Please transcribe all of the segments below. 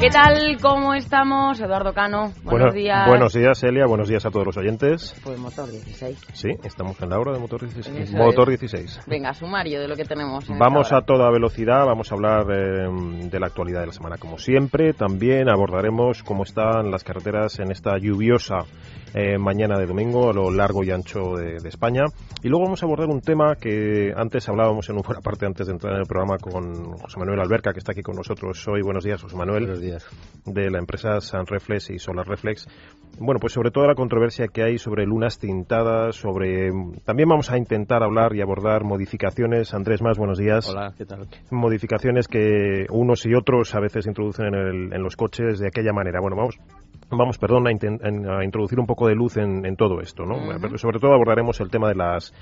¿Qué tal? ¿Cómo estamos? Eduardo Cano, buenos Bueno, días. Buenos días, Elia. Buenos días a todos los oyentes. Pues motor 16. Sí, estamos en la hora de Motor 16. Eso Motor es. 16. Venga, sumario de lo que tenemos. en Vamos a toda velocidad, vamos a hablar eh, de la actualidad de la semana como siempre. También abordaremos cómo están las carreteras en esta lluviosa eh, mañana de domingo a lo largo y ancho de, de España. Y luego vamos a abordar un tema que antes hablábamos en una buena parte antes de entrar en el programa con José Manuel Alberca, que está aquí con nosotros hoy. Buenos días, José Manuel. Buenos días. De la empresa San Reflex y Solar Reflex. Bueno, pues sobre toda la controversia que hay sobre lunas tintadas, sobre... También vamos a intentar hablar y abordar modificaciones. Andrés Más, buenos días. Hola, ¿qué tal? Modificaciones que unos y otros a veces introducen en, el- en los coches de aquella manera. Bueno, vamos... Vamos, perdón, a, a introducir un poco de luz en, en todo esto, ¿no? Sobre todo abordaremos el tema de las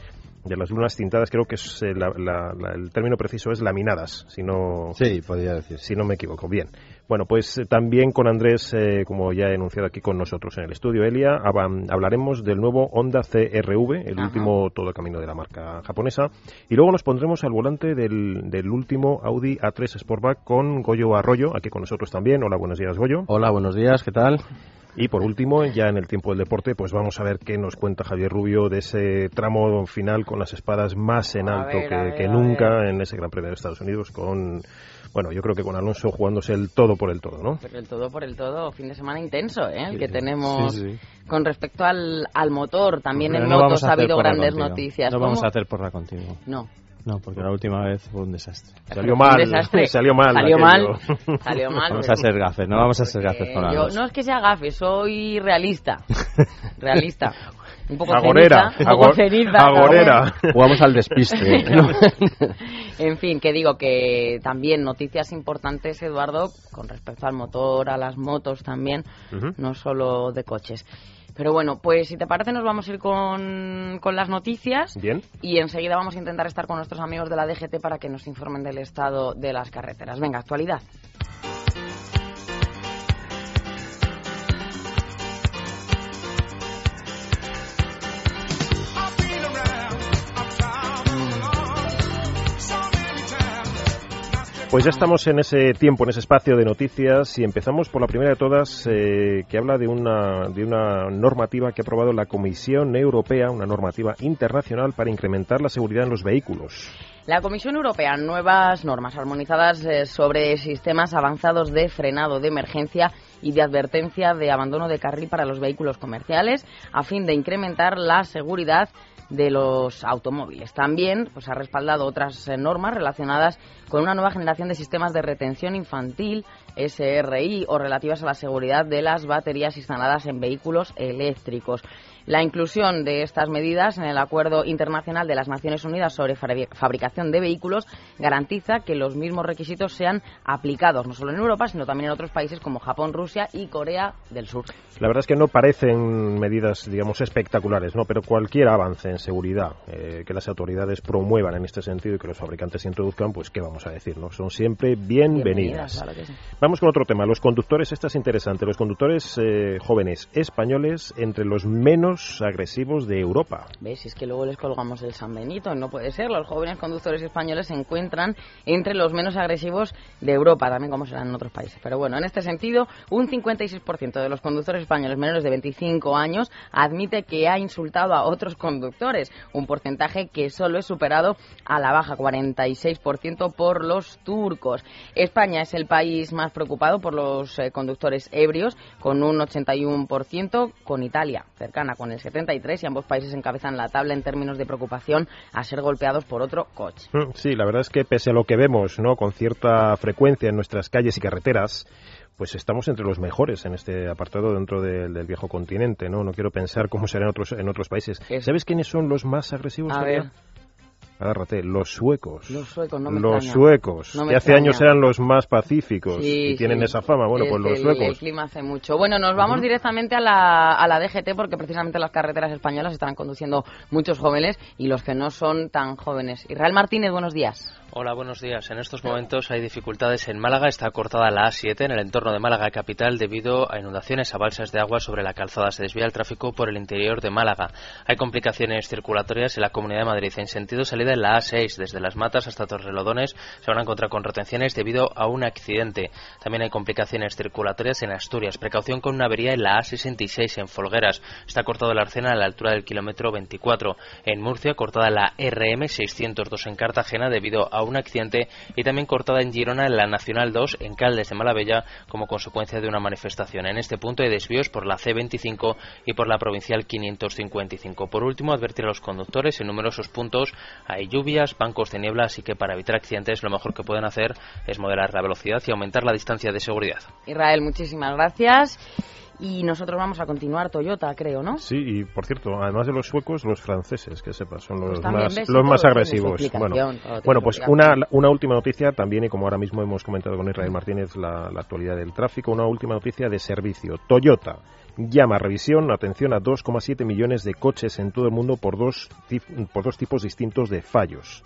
de las lunas tintadas. Creo que es, eh, la- la- la- el término preciso es laminadas, si no Sí, podría decir. si no me equivoco. Bien. Bueno, pues eh, también con Andrés, eh, como ya he anunciado aquí con nosotros en el estudio, Elia, hab- hablaremos del nuevo Honda CRV, el Ajá. último todo camino de la marca japonesa. Y luego nos pondremos al volante del, del último Audi A3 Sportback con Goyo Arroyo, aquí con nosotros también. Hola, buenos días, Goyo. Hola, buenos días, ¿qué tal? Y por último, ya en el tiempo del deporte, pues vamos a ver qué nos cuenta Javier Rubio de ese tramo final con las espadas más en alto ver, que, ver, que nunca en ese Gran Premio de Estados Unidos con, bueno, yo creo que con Alonso jugándose el todo por el todo, ¿no? Pero el todo por el todo, fin de semana intenso, ¿eh? El Sí, que sí. tenemos Sí, sí. con respecto al, al motor. También Pero en no motos ha habido grandes noticias. No vamos a hacer porra contigo. No. No, porque la última vez fue un desastre. Salió Un mal, desastre. salió mal. Salió aquello. mal. Salió mal. Vamos a ser gafes, no vamos a ser gafes Eh, con yo- Alonso. no es que sea gafe, soy realista. realista. Un poco Agorera, ceniza, un poco agor- ceniza, agorera. Jugamos al despiste. ¿no? en fin, que digo que también noticias importantes, Eduardo, con respecto al motor, a las motos también, Ujú. no solo de coches. Pero bueno, pues si te parece nos vamos a ir con, con las noticias Bien. y enseguida vamos a intentar estar con nuestros amigos de la DGT para que nos informen del estado de las carreteras. Venga, actualidad. Pues ya estamos en ese tiempo, en ese espacio de noticias y empezamos por la primera de todas eh, que habla de una, de una normativa que ha aprobado la Comisión Europea, una normativa internacional para incrementar la seguridad en los vehículos. La Comisión Europea, nuevas normas armonizadas eh, sobre sistemas avanzados de frenado de emergencia y de advertencia de abandono de carril para los vehículos comerciales, a fin de incrementar la seguridad de los automóviles. También pues, ha respaldado otras eh, normas relacionadas con una nueva generación de sistemas de retención infantil, SRI, o relativas a la seguridad de las baterías instaladas en vehículos eléctricos. La inclusión de estas medidas en el Acuerdo Internacional de las Naciones Unidas sobre fabri- fabricación de vehículos garantiza que los mismos requisitos sean aplicados no solo en Europa, sino también en otros países como Japón, Rusia y Corea del Sur. La verdad es que no parecen medidas, digamos, espectaculares, ¿no? Pero cualquier avance en seguridad eh, que las autoridades promuevan en este sentido y que los fabricantes introduzcan, pues qué vamos a decir, ¿no? Son siempre bienvenidas. claro que sí. Vamos con otro tema. Los conductores, esta es interesante. Los conductores eh, jóvenes españoles entre los menos agresivos de Europa. ¿Ves? Si es que luego les colgamos el San Benito, no puede ser. Los jóvenes conductores españoles se encuentran entre los menos agresivos de Europa, también como serán en otros países. Pero bueno, en este sentido, un 56% de los conductores españoles menores de 25 años admite que ha insultado a otros conductores, un porcentaje que solo es superado a la baja, 46% por los turcos. España es el país más preocupado por los eh, conductores ebrios, con un 81%, con Italia cercana con el 73% y ambos países encabezan la tabla en términos de preocupación a ser golpeados por otro coche. Mm, Sí, la verdad es que pese a lo que vemos, ¿no? Con cierta frecuencia en nuestras calles y carreteras, pues estamos entre los mejores en este apartado dentro del, del viejo continente, ¿no? No quiero pensar cómo será en otros, en otros países. Es- ¿Sabes quiénes son los más agresivos? A ver. Agárrate, los suecos. Los suecos, no me Los extraña. suecos, No me que hace extraña. años eran los más pacíficos Sí, y tienen sí. esa fama. Bueno, Es pues los que el- El suecos. clima hace mucho. Bueno, nos vamos directamente a la, a la DGT porque precisamente las carreteras españolas están conduciendo muchos jóvenes y los que no son tan jóvenes. Israel Martínez, buenos días. Hola, buenos días. En estos momentos hay dificultades en Málaga. Está cortada la A7 en el entorno de Málaga capital debido a inundaciones a balsas de agua sobre la calzada. Se desvía el tráfico por el interior de Málaga. Hay complicaciones circulatorias en la Comunidad de Madrid. En sentido salida en la A6, desde Las Matas hasta Torrelodones, se van a encontrar con retenciones debido a un accidente. También hay complicaciones circulatorias en Asturias. Precaución con una avería en la A66 en Folgueras. Está cortado la Arcena a la altura del kilómetro 24. En Murcia, cortada la RM 602 en Cartagena debido a un accidente y también cortada en Girona en la Nacional 2 en Caldes de Malavella como consecuencia de una manifestación. En este punto hay desvíos por la C25 y por la provincial 555. Por último, advertir a los conductores en numerosos puntos hay lluvias, bancos de niebla, así que para evitar accidentes lo mejor que pueden hacer es moderar la velocidad y aumentar la distancia de seguridad. Israel, muchísimas gracias. Y nosotros vamos a continuar Toyota, creo, ¿no? Sí, y por cierto, además de los suecos, los franceses, que sepas, son los Pues más, ves, los más agresivos. Bueno, bueno pues una, una última noticia también, y como ahora mismo hemos comentado con Israel Martínez la, la actualidad del tráfico, una última noticia de servicio. Toyota llama a revisión, atención, a 2,7 millones de coches en todo el mundo por dos, por dos tipos distintos de fallos.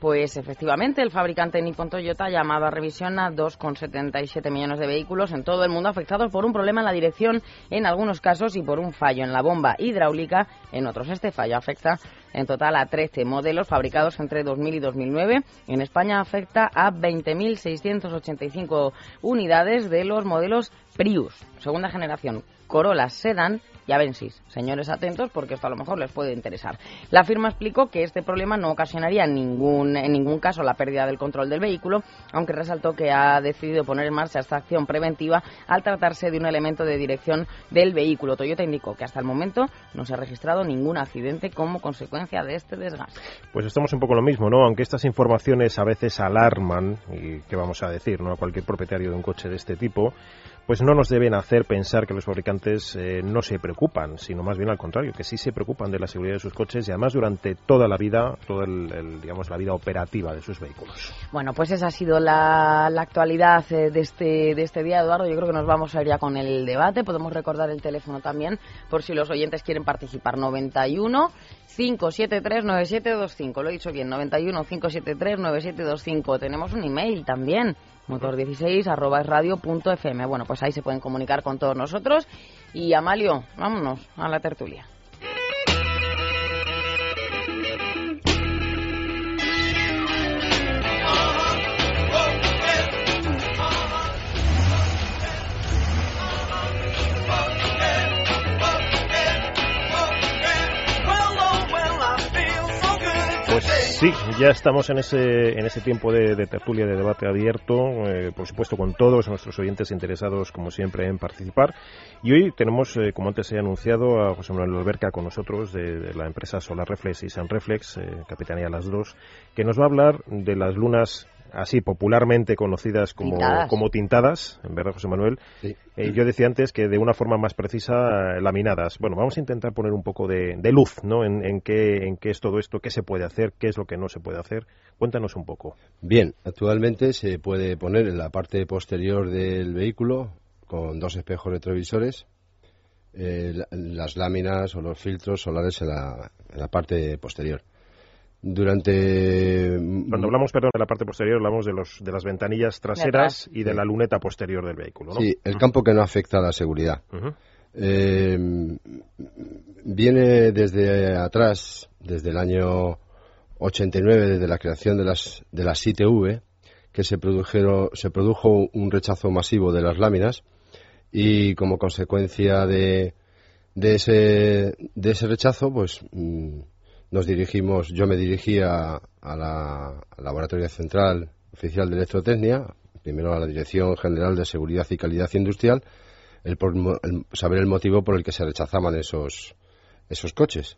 Pues efectivamente, el fabricante Nippon Toyota ha llamado a revisión a 2,77 millones de vehículos en todo el mundo afectados por un problema en la dirección en algunos casos y por un fallo en la bomba hidráulica en otros. Este fallo afecta en total a 13 modelos fabricados entre 2000 y 2009. En España afecta a 20.685 unidades de los modelos Prius, segunda generación, Corolla Sedan y Avensis. Señores, atentos porque esto a lo mejor les puede interesar. La firma explicó que este problema no ocasionaría ningún, en ningún caso la pérdida del control del vehículo, aunque resaltó que ha decidido poner en marcha esta acción preventiva al tratarse de un elemento de dirección del vehículo. Toyota indicó que hasta el momento no se ha registrado ningún accidente como consecuencia de este desgaste. Pues estamos un poco lo mismo, ¿no? Aunque estas informaciones a veces alarman, y qué vamos a decir, ¿no? A cualquier propietario de un coche de este tipo, pues no nos deben hacer pensar que los fabricantes eh, no se preocupan, sino más bien al contrario, que sí se preocupan de la seguridad de sus coches y además durante toda la vida, toda el, el, digamos la vida operativa de sus vehículos. Bueno, pues esa ha sido la, actualidad eh, de este, de este día, Eduardo. Yo creo que nos vamos a ir ya con el debate. Podemos recordar el teléfono también por si los oyentes quieren participar. 91 573 9725. Lo he dicho bien, 91 573 9725. Tenemos un email también, motor16 arroba es radio punto fm. Bueno, pues ahí se pueden comunicar con todos nosotros. Y Amalio, vámonos a la tertulia. Sí, ya estamos en ese, en ese tiempo de, de tertulia, de debate abierto, eh, por supuesto con todos nuestros oyentes interesados, como siempre, en participar. Y hoy tenemos, eh, como antes he anunciado, a José Manuel Alberca con nosotros, de, la empresa Solar Reflex y San Reflex, eh, Capitanía las dos, que nos va a hablar de las lunas así popularmente conocidas como Tintadas. como tintadas, en verdad, José Manuel. Sí. Eh, yo decía antes que de una forma más precisa, eh, laminadas. Bueno, vamos a intentar poner un poco de, de luz, ¿no? En, en qué, en qué es todo esto, qué se puede hacer, qué es lo que no se puede hacer. Cuéntanos un poco. Bien, actualmente se puede poner en la parte posterior del vehículo con dos espejos retrovisores eh, la- las láminas o los filtros solares en la, en la parte posterior. Durante Cuando hablamos, perdón, de la parte posterior, hablamos de, los, de las ventanillas traseras y de la luneta posterior del vehículo, ¿no? Sí, el campo que no afecta a la seguridad. Eh, viene desde atrás, desde el año 89, desde la creación de las, de las ITV, que se, produjeron, se produjo un rechazo masivo de las láminas y como consecuencia de, de, ese, de ese rechazo, pues mm, nos dirigimos, yo me dirigí a, la al Laboratorio Central Oficial de Electrotecnia, primero a la Dirección General de Seguridad y Calidad Industrial, el saber el motivo por el que se rechazaban esos, esos coches.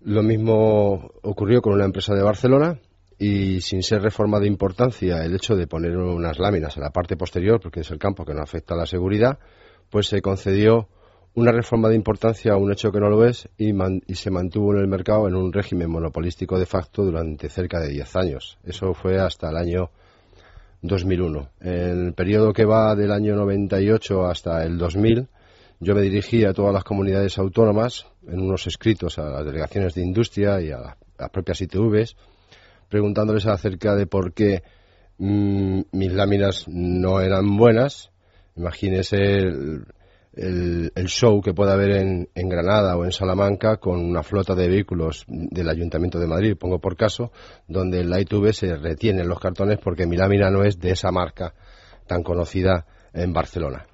Lo mismo ocurrió con una empresa de Barcelona y sin ser reforma de importancia el hecho de poner unas láminas en la parte posterior, porque es el campo que no afecta a la seguridad, pues se concedió una reforma de importancia a un hecho que no lo es y, se mantuvo en el mercado en un régimen monopolístico de facto durante cerca de 10 años. Eso fue hasta el año 2001. En el periodo que va del año 98 hasta el 2000, yo me dirigí a todas las comunidades autónomas en unos escritos a las delegaciones de industria y a la- las propias ITVs preguntándoles acerca de por qué mm, mis láminas no eran buenas. Imagínese el- show que puede haber en, Granada o en Salamanca con una flota de vehículos del Ayuntamiento de Madrid, pongo por caso, donde en la ITV se retienen los cartones porque mi lámina no es de esa marca tan conocida en Barcelona.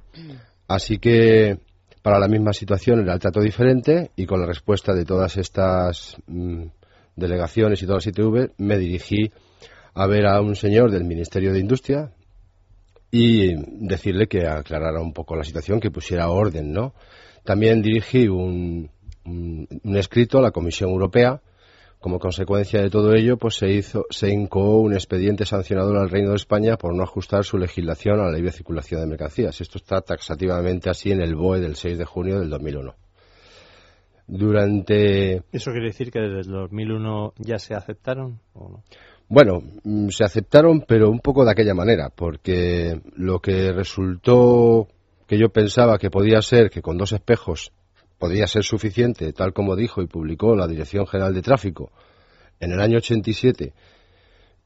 Así que para la misma situación era el trato diferente y con la respuesta de todas estas mm, delegaciones y todas las ITV me dirigí a ver a un señor del Ministerio de Industria y decirle que aclarara un poco la situación, que pusiera orden, ¿no? También dirigí un, un, escrito a la Comisión Europea. Como consecuencia de todo ello, pues se hizo, se incoó un expediente sancionador al Reino de España por no ajustar su legislación a la ley de circulación de mercancías. Esto está taxativamente así en el BOE del 6 de junio del 2001. Durante ¿Eso quiere decir que desde el 2001 ya se aceptaron o no? Bueno, mm, se aceptaron, pero un poco de aquella manera, porque lo que resultó que yo pensaba que podía ser que con dos espejos podía ser suficiente, tal como dijo y publicó la Dirección General de Tráfico en el año 87,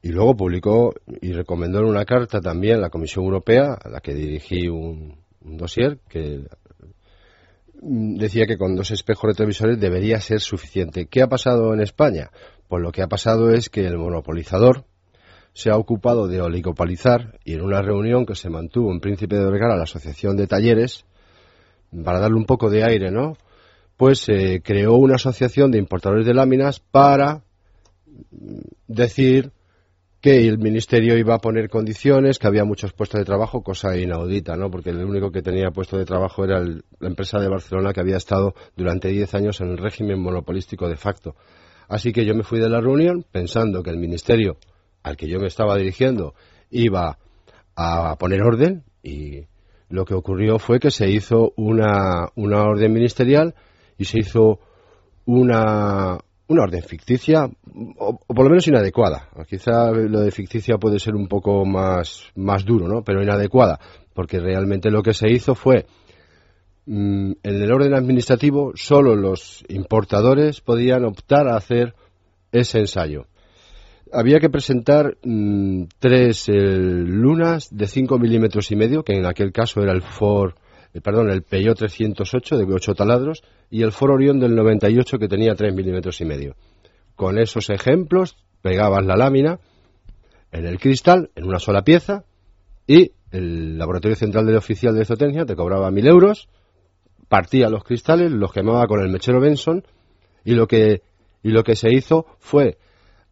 y luego publicó y recomendó en una carta también la Comisión Europea, a la que dirigí un, un dossier, que decía que con dos espejos retrovisores debería ser suficiente. ¿Qué ha pasado en España? Pues lo que ha pasado es que el monopolizador se ha ocupado de oligopolizar y en una reunión que se mantuvo en Príncipe de Vergara, la Asociación de Talleres, para darle un poco de aire, ¿no? Pues se creó una asociación de importadores de láminas para decir que el ministerio iba a poner condiciones, que había muchos puestos de trabajo, cosa inaudita, ¿no? Porque el único que tenía puesto de trabajo era el- la empresa de Barcelona que había estado durante 10 años en el régimen monopolístico de facto. Así que yo me fui de la reunión pensando que el ministerio al que yo me estaba dirigiendo iba a poner orden y lo que ocurrió fue que se hizo una, una orden ministerial y se hizo una, una orden ficticia o, o por lo menos inadecuada. Quizá lo de ficticia puede ser un poco más, más duro, ¿no? Pero inadecuada, porque realmente lo que se hizo fue en el orden administrativo solo los importadores podían optar a hacer ese ensayo. Había que presentar mm, tres eh, lunas de 5 milímetros y medio, que en aquel caso era el Ford, eh, perdón, el Peugeot 308 de 8 taladros y el Ford Orion del 98 que tenía 3 milímetros y medio. Con esos ejemplos pegabas la lámina en el cristal, en una sola pieza, y el Laboratorio Central del Oficial de Zootecnia te cobraba mil euros, partía los cristales, los quemaba con el mechero Benson, y lo que, y lo que se hizo fue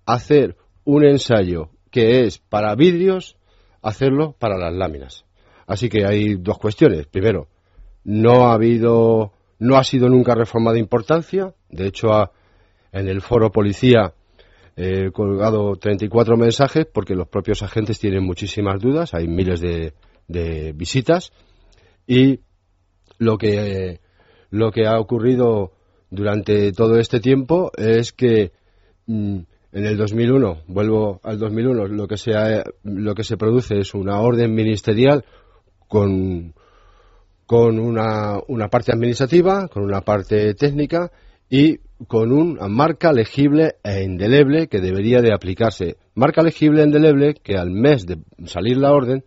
hacer un ensayo que es para vidrios, hacerlo para las láminas. Así que hay dos cuestiones. Primero, no ha habido, no ha sido nunca reforma de importancia. De hecho, ha- en el foro policía he colgado 34 mensajes porque los propios agentes tienen muchísimas dudas. Hay miles de, de visitas y lo que lo que ha ocurrido durante todo este tiempo es que mm, en el 2001, vuelvo al 2001, lo que se, ha- lo que se produce es una orden ministerial con, con una, una parte administrativa, con una parte técnica y con una marca legible e indeleble que debería de aplicarse. Marca legible e indeleble que al mes de salir la orden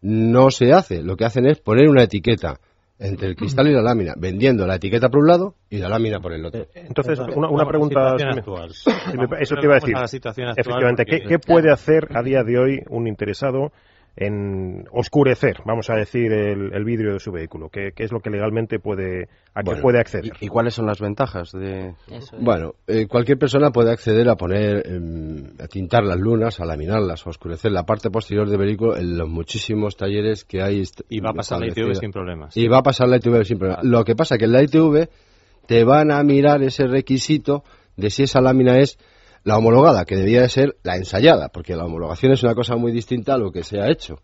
no se hace. Lo que hacen es poner una etiqueta entre el cristal y la lámina, vendiendo la etiqueta por un lado y la lámina por el otro. Entonces, Vamos, una, una pregunta. situación si me- actual. si me- Vamos, eso te iba a decir. la situación actual, Efectivamente, ¿qué, qué puede hacer a día de hoy un interesado en oscurecer, vamos a decir, el, el vidrio de su vehículo? ¿Qué, qué es lo que legalmente puede, a que puede acceder? ¿Y, y cuáles son las ventajas de...? Eso es. Bueno, eh, cualquier persona puede acceder a poner, em, a tintar las lunas, a laminarlas, a oscurecer la parte posterior del vehículo en los muchísimos talleres que hay. Y va a pasar la ITV sin problemas. Y va a pasar la ITV sin problema. Vale. Lo que pasa que en la ITV te van a mirar ese requisito de si esa lámina es la homologada, que debía de ser la ensayada, porque la homologación es una cosa muy distinta a lo que se ha hecho.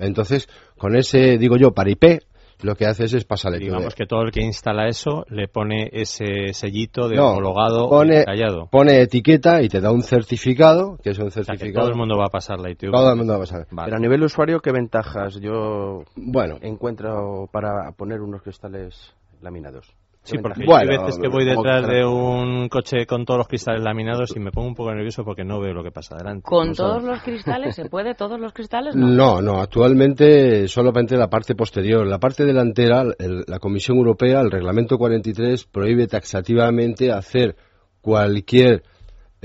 Entonces, con ese, digo yo, paripé, lo que haces es pasar la ITV. Digamos que todo el que instala eso le pone ese sellito de No, homologado pone, pone etiqueta y te da un certificado, que es un O sea, que certificado. todo el mundo va a pasar la ITV. Todo el mundo va a pasar. Vale. Pero a nivel usuario, ¿qué ventajas yo Bueno, encuentro para poner unos cristales laminados? Sí, porque Bueno, hay veces que voy detrás de un coche con todos los cristales laminados y me pongo un poco nervioso porque no veo lo que pasa adelante. ¿Con No todos sabes. los cristales? ¿Se puede todos los cristales? No. No, no, actualmente solamente la parte posterior. La parte delantera, el- la Comisión Europea, el Reglamento 43, prohíbe taxativamente hacer cualquier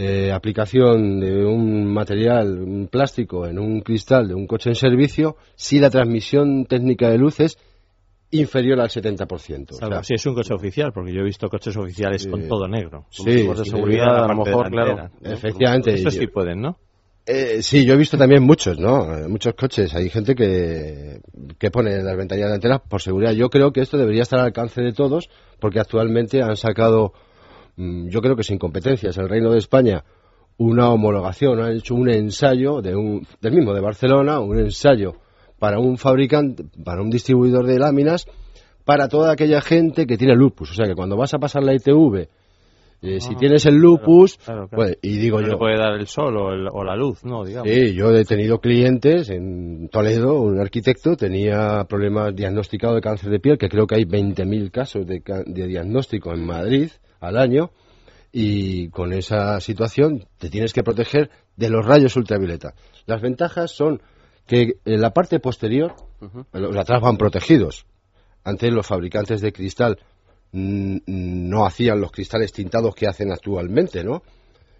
eh, aplicación de un material, un plástico, en un cristal de un coche en servicio si la transmisión técnica de luz es inferior al 70%. O Salvo sea, si es un coche oficial, porque yo he visto coches oficiales Sí. con todo negro. Sí, de seguridad, a lo mejor, claro. Efectivamente. Yo- sí pueden, ¿no? Eh, sí, yo he visto también muchos, ¿no? Eh, Muchos coches. Hay gente que, que pone las ventanillas delanteras por seguridad. Yo creo que esto debería estar al alcance de todos, porque actualmente han sacado, mm, yo creo que sin competencias, el Reino de España, una homologación, han hecho un ensayo de un, del mismo de Barcelona, un ensayo para un fabricante, para un distribuidor de láminas, para toda aquella gente que tiene lupus. O sea que cuando vas a pasar la ITV, eh, si Ah, tienes el lupus, claro, claro. pues, y digo no yo, le puede dar el sol o, el- o la luz, ¿no? Digamos. Sí, yo he tenido clientes en Toledo, un arquitecto tenía problemas diagnosticados de cáncer de piel, que creo que hay 20.000 casos de, de diagnóstico en Madrid al año, y con esa situación te tienes que proteger de los rayos ultravioleta. Las ventajas son que en la parte posterior, los de atrás van protegidos. Antes los fabricantes de cristal mm, no hacían los cristales tintados que hacen actualmente, ¿no?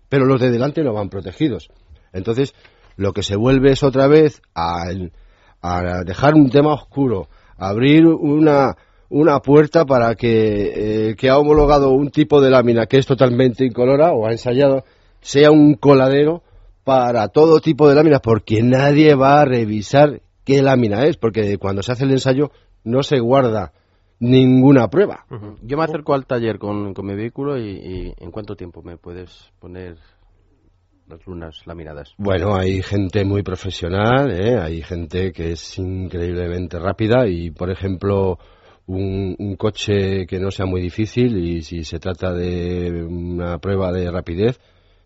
Pero los de delante no van protegidos. Entonces, lo que se vuelve es otra vez a, a dejar un tema oscuro, a abrir una, una puerta para que, eh, que ha homologado un tipo de lámina que es totalmente incolora o ha ensayado, sea un coladero para todo tipo de láminas, porque nadie va a revisar qué lámina es, porque cuando se hace el ensayo no se guarda ninguna prueba. Yo me acerco al taller con, con mi vehículo y, y ¿en cuánto tiempo me puedes poner las lunas laminadas? Bueno, hay gente muy profesional, ¿eh? hay gente que es increíblemente rápida y, por ejemplo, un, un coche que no sea muy difícil y si se trata de una prueba de rapidez,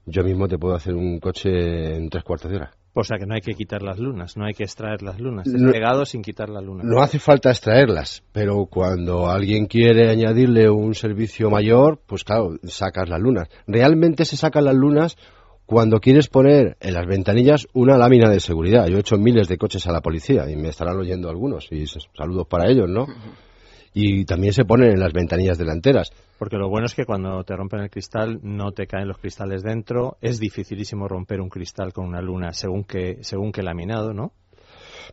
yo mismo te puedo hacer un coche en tres cuartos de hora. O sea que no hay que quitar las lunas, no hay que extraer las lunas. Es No- pegado sin quitar las lunas. No hace falta extraerlas, pero cuando alguien quiere añadirle un servicio mayor, pues claro, sacas las lunas. Realmente se sacan las lunas cuando quieres poner en las ventanillas una lámina de seguridad. Yo he hecho miles de coches a la policía y me estarán oyendo algunos y saludos para ellos, ¿no? Y también se ponen en las ventanillas delanteras. Porque lo bueno es que cuando te rompen el cristal no te caen los cristales dentro. Es dificilísimo romper un cristal con una luna según que según que laminado, ¿no?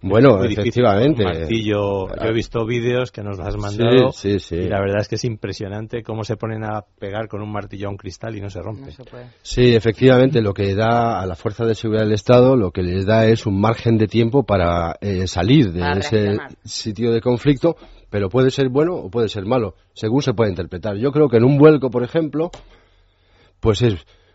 Bueno, Muy efectivamente. martillo. Yo he visto vídeos que nos has mandado Sí, sí, sí. y la verdad es que es impresionante cómo se ponen a pegar con un martillo a un cristal y no se rompe. No se puede. Sí, efectivamente, lo que da a la Fuerza de Seguridad del Estado, lo que les da es un margen de tiempo para eh, salir de Para ese reaccionar. sitio de conflicto, pero puede ser bueno o puede ser malo, según se puede interpretar. Yo creo que en un vuelco, por ejemplo, pues es,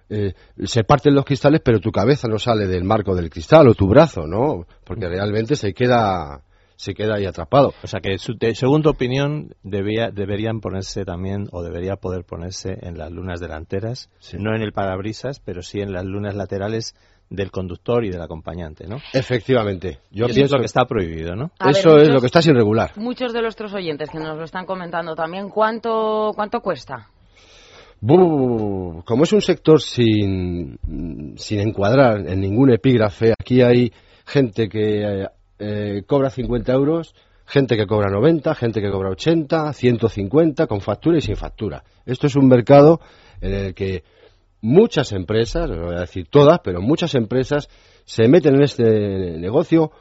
eh, se parten los cristales, pero tu cabeza no sale del marco del cristal o tu brazo, ¿no? Porque realmente se queda, se queda ahí atrapado. O sea que, su- de- según tu opinión, debía, deberían ponerse también, o debería poder ponerse en las lunas delanteras, Sí. no en el parabrisas, pero sí en las lunas laterales del conductor y del acompañante, ¿no? Efectivamente, yo Y eso pienso es lo que está prohibido, ¿no? A ver, eso es muchos- lo que está sin regular. Muchos de nuestros oyentes que nos lo están comentando también, ¿cuánto, cuánto cuesta? Bu- Como es un sector sin, sin encuadrar en ningún epígrafe, aquí hay gente que eh, eh, cobra 50 euros, gente que cobra 90, gente que cobra 80, 150, con factura y sin factura. Esto es un mercado en el que muchas empresas, no voy a decir todas, pero muchas empresas se meten en este negocio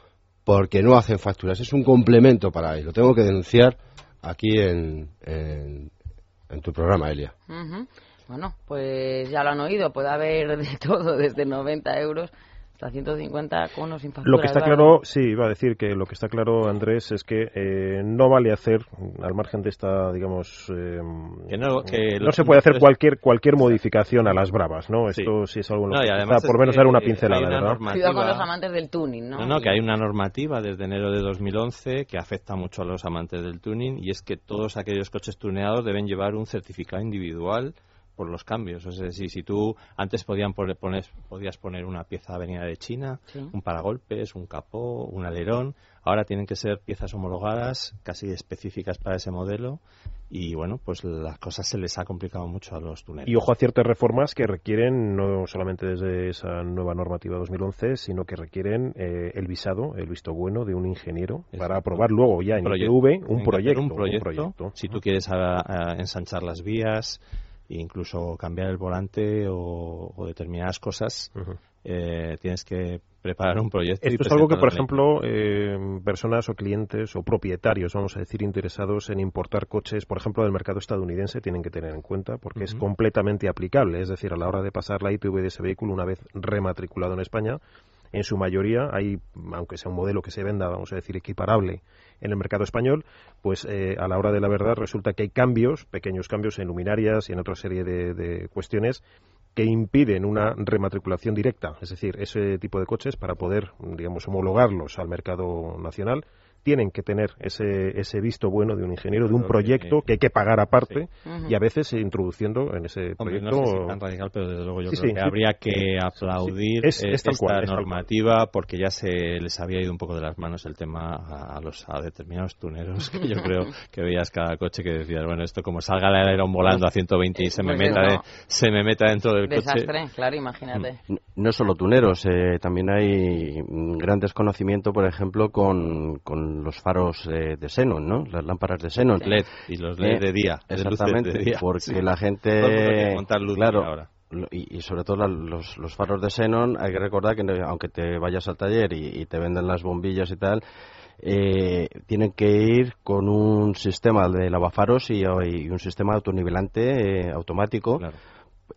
porque no hacen facturas. Es un complemento para ello. Lo tengo que denunciar aquí en, en, tu programa, Elia. Ujú. Bueno, pues ya lo han oído, puede haber de todo, desde 90 euros hasta 150 con o sin factura. Lo que está claro, sí, iba a decir que lo que está claro, Andrés, es que eh, no vale hacer, al margen de esta, digamos, eh, Que no- que no los se puede hacer cualquier cualquier modificación a las bravas, ¿no? Sí. Esto sí es algo No, que está, por menos que dar una hay pincelada, una ¿verdad? Cuidado con los normativa- amantes del tuning, ¿no? No, no, que hay una normativa desde enero de 2011 que afecta mucho a los amantes del tuning y es que todos aquellos coches tuneados deben llevar un certificado individual por los cambios. Es decir, si tú antes podían poner, podías poner una pieza venida de China, un paragolpes, un capó, un alerón, ahora tienen que ser piezas homologadas, casi específicas para ese modelo, y bueno, pues las cosas se les ha complicado mucho a los tuneros. Y ojo a ciertas reformas que requieren, no solamente desde esa nueva normativa 2011, sino que requieren eh, el visado, el visto bueno de un ingeniero para aprobar luego ya en ITV un proyecto, un proyecto. Si tú quieres ensanchar las vías, incluso cambiar el volante o, determinadas cosas, eh, tienes que preparar un proyecto. Esto es algo que, por ejemplo, eh, personas o clientes o propietarios, vamos a decir, interesados en importar coches, por ejemplo, del mercado estadounidense, tienen que tener en cuenta porque es completamente aplicable. Es decir, a la hora de pasar la ITV de ese vehículo una vez rematriculado en España, en su mayoría hay, aunque sea un modelo que se venda, vamos a decir, equiparable en el mercado español, pues eh, a la hora de la verdad resulta que hay cambios, pequeños cambios en luminarias y en otra serie de cuestiones que impiden una rematriculación directa, es decir, ese tipo de coches para poder, digamos, homologarlos al mercado nacional tienen que tener ese, ese visto bueno de un ingeniero, de un proyecto que hay que pagar aparte y a veces introduciendo en ese proyecto. no sé si tan radical, pero desde luego yo creo que habría que aplaudir esta normativa porque ya se les había ido un poco de las manos el tema a, los a determinados tuneros que yo creo que veías cada coche que decías, bueno, esto como salga el alerón volando a 120 y se me, pues meta, se me meta dentro del Desastre, coche. claro, imagínate. Mm. No solo tuneros, eh, también hay gran desconocimiento, por ejemplo, con, con los faros de xenon, ¿no? Las lámparas de xenon. LED y los LED de día. Exactamente, porque la gente... claro, y, sobre todo los, los, faros de xenon, hay que recordar que aunque te vayas al taller y, te venden las bombillas y tal, eh, tienen que ir con un sistema de lavafaros y, y un sistema autonivelante eh, automático. Claro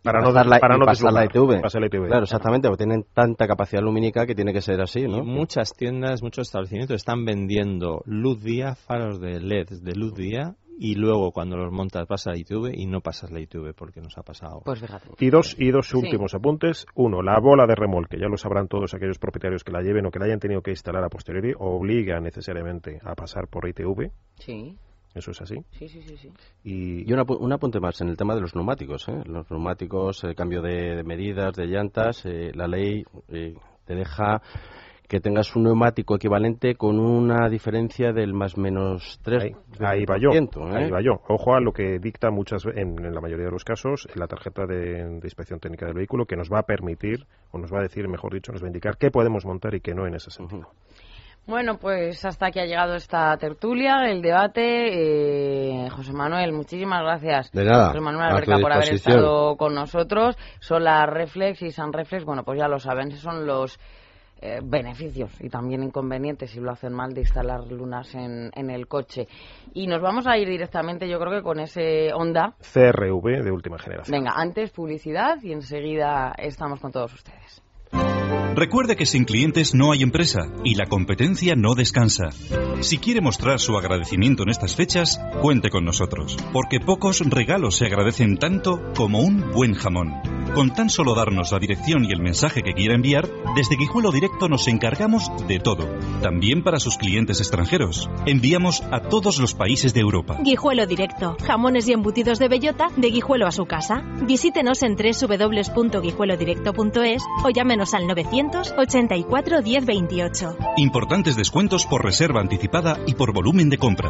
para no, la, para no pasar la ITV. Claro, exactamente, porque tienen tanta capacidad lumínica que tiene que ser así, ¿no? muchas tiendas, muchos establecimientos están vendiendo luz día, faros de LED de luz día y luego cuando los montas pasa la ITV y no pasas la ITV porque nos ha pasado. Pues fíjate. Y dos, y dos últimos apuntes. Uno, la bola de remolque, ya lo sabrán todos aquellos propietarios que la lleven o que la hayan tenido que instalar a posteriori, obliga necesariamente a pasar por ITV. Sí. ¿Eso es así? Sí, sí, sí. sí. Y, una, un apunte más en el tema de los neumáticos. ¿eh? Los neumáticos, el cambio de, medidas, de llantas, eh, la ley eh, te deja que tengas un neumático equivalente con una diferencia del más menos 3. Ahí, va yo. Ahí va yo. Ojo a lo que dicta muchas en, en la mayoría de los casos la tarjeta de, inspección técnica del vehículo que nos va a permitir, o nos va a decir, mejor dicho, nos va a indicar qué podemos montar y qué no en ese sentido. Bueno, pues hasta aquí ha llegado esta tertulia, el debate. Eh, José Manuel, muchísimas gracias. De nada. José Manuel Alberca por haber estado con nosotros. Son las Reflex y San Reflex, bueno, pues ya lo saben, son los eh, beneficios y también inconvenientes si lo hacen mal de instalar lunas en, en, el coche. Y nos vamos a ir directamente, yo creo que con ese Honda CRV de última generación. Venga, antes publicidad y enseguida estamos con todos ustedes. Recuerde que sin clientes no hay empresa y la competencia no descansa. Si quiere mostrar su agradecimiento en estas fechas, cuente con nosotros, porque pocos regalos se agradecen tanto como un buen jamón. Con tan solo darnos la dirección y el mensaje que quiera enviar, desde Guijuelo Directo nos encargamos de todo, también para sus clientes extranjeros. Enviamos a todos los países de Europa. Guijuelo Directo, jamones y embutidos de bellota de Guijuelo a su casa. Visítenos en www.guijuelodirecto.es o llámenos al 984 1028. Importantes descuentos por reserva anticipada y por volumen de compra.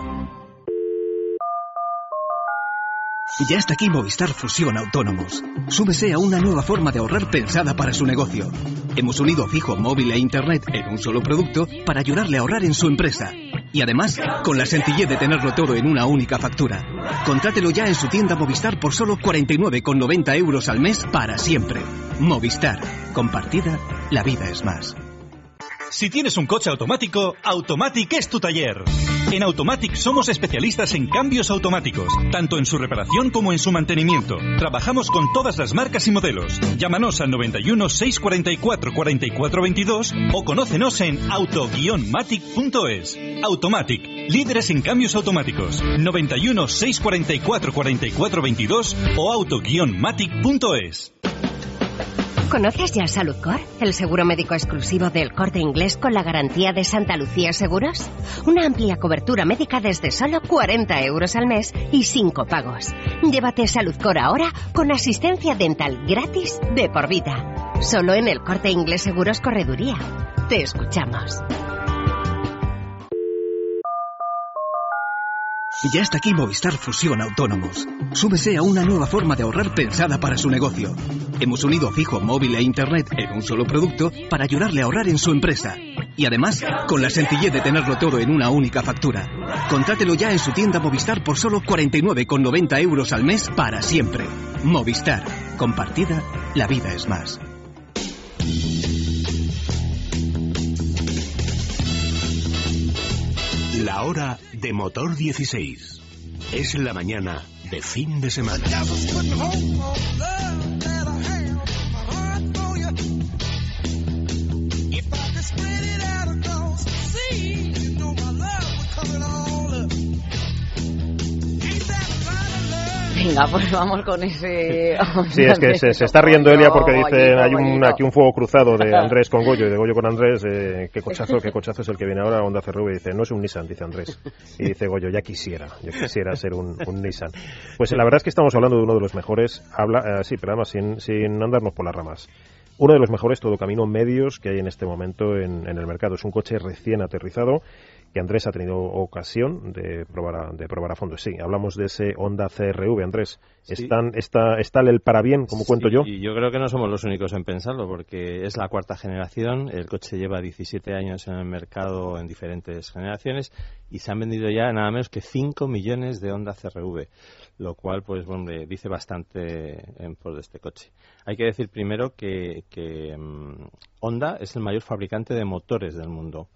Ya está aquí Movistar Fusión Autónomos. Súbese a una nueva forma de ahorrar pensada para su negocio. Hemos unido fijo, móvil e internet en un solo producto para ayudarle a ahorrar en su empresa. Y además, con la sencillez de tenerlo todo en una única factura. Contrátelo ya en su tienda Movistar por solo 49,90 euros al mes para siempre. Movistar. Compartida, la vida es más. Si tienes un coche automático, Automatic es tu taller. En Automatic somos especialistas en cambios automáticos, tanto en su reparación como en su mantenimiento. Trabajamos con todas las marcas y modelos. Llámanos al 91 644 4422 o conócenos en auto-matic.es. Automatic, líderes en cambios automáticos. 91 644 4422 o auto-matic.es. ¿Conoces ya Saludcor? El seguro médico exclusivo del corte inglés con la garantía de Santa Lucía Seguros. Una amplia cobertura médica desde solo 40 euros al mes y sin pagos. Llévate Saludcor ahora con asistencia dental gratis de por vida. Solo en el corte inglés Seguros Correduría. Te escuchamos. Ya está aquí Movistar Fusión Autónomos. Súbese a una nueva forma de ahorrar pensada para su negocio. Hemos unido fijo, móvil e internet en un solo producto para ayudarle a ahorrar en su empresa. Y además, con la sencillez de tenerlo todo en una única factura. Contrátelo ya en su tienda Movistar por solo 49,90 euros al mes para siempre. Movistar. Compartida, la vida es más. La hora de motor 16. Es la mañana de fin de semana. Venga, pues vamos con ese... Sí, es que se, está riendo Elia porque dice, hay un, aquí un fuego cruzado de Andrés con Goyo y de Goyo con Andrés, eh, qué cochazo, qué cochazo es el que viene ahora, Honda CRV, y dice, no es un Nissan, dice Andrés. Y dice Goyo, ya quisiera, yo quisiera ser un, Nissan. Pues la verdad es que estamos hablando de uno de los mejores, habla, eh, sí, pero además sin, sin andarnos por las ramas uno de los mejores todo camino medios que hay en este momento en, en, el mercado. Es un coche recién aterrizado que Andrés ha tenido ocasión de probar a, de probar a fondo. Sí, hablamos de ese Honda CRV, Andrés. ¿Están, está, ¿Está el para bien, como cuento yo? Y yo creo que no somos los únicos en pensarlo, porque es la cuarta generación, el coche lleva 17 años en el mercado en diferentes generaciones y se han vendido ya nada menos que 5 millones de Honda CRV, lo cual, pues, bueno, dice bastante en pos de este coche. Hay que decir primero que, que mm, Honda es el mayor fabricante de motores del mundo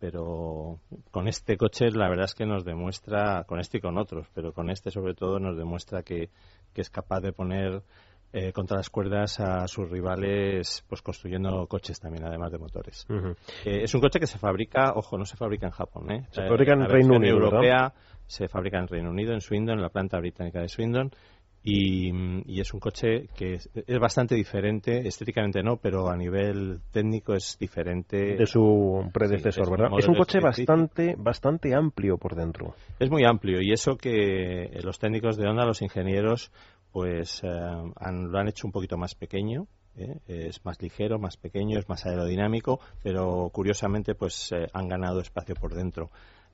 pero con este coche la verdad es que nos demuestra, con este y con otros, pero con este sobre todo nos demuestra que, es capaz de poner eh, contra las cuerdas a sus rivales, pues construyendo coches también, además de motores. Eh, es un coche que se fabrica, ojo, no se fabrica en Japón, ¿eh? Se fabrica en Reino Unido. europea se fabrica en Reino Unido, en Swindon, en la planta británica de Swindon, y, es un coche que es, bastante diferente, estéticamente no, pero a nivel técnico es diferente. De su predecesor, ¿verdad? Es un coche bastante, bastante amplio por dentro. Es muy amplio y eso que los técnicos de Honda, los ingenieros, pues eh, lo han hecho un poquito más pequeño, ¿eh? es más ligero, más pequeño, es más aerodinámico, pero curiosamente pues eh, han ganado espacio por dentro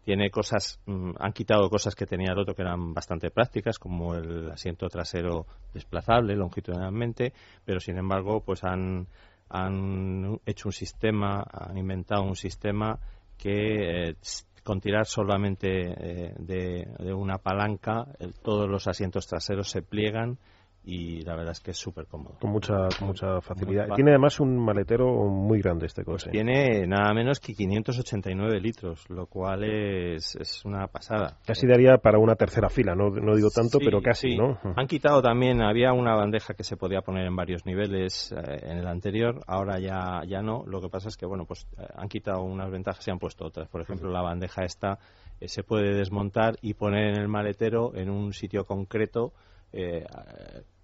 tiene cosas, mm, han quitado cosas que tenía el otro que eran bastante prácticas, como el asiento trasero desplazable longitudinalmente, pero sin embargo, pues han, han hecho un sistema, han inventado un sistema que eh, con tirar solamente eh, de, de, una palanca, todos los asientos traseros se pliegan y la verdad es que es súper cómodo. Con mucha, mucha facilidad. Tiene además un maletero muy grande este coche. tiene nada menos que 589 litros, lo cual es, es una pasada. Casi daría para una tercera fila, no, no digo tanto, pero casi, ¿no? Han quitado también, había una bandeja que se podía poner en varios niveles eh, en el anterior, ahora ya, ya no. Lo que pasa es que, bueno, pues eh, han quitado unas ventajas y han puesto otras. Por ejemplo, la bandeja esta eh, se puede desmontar y poner en el maletero en un sitio concreto eh,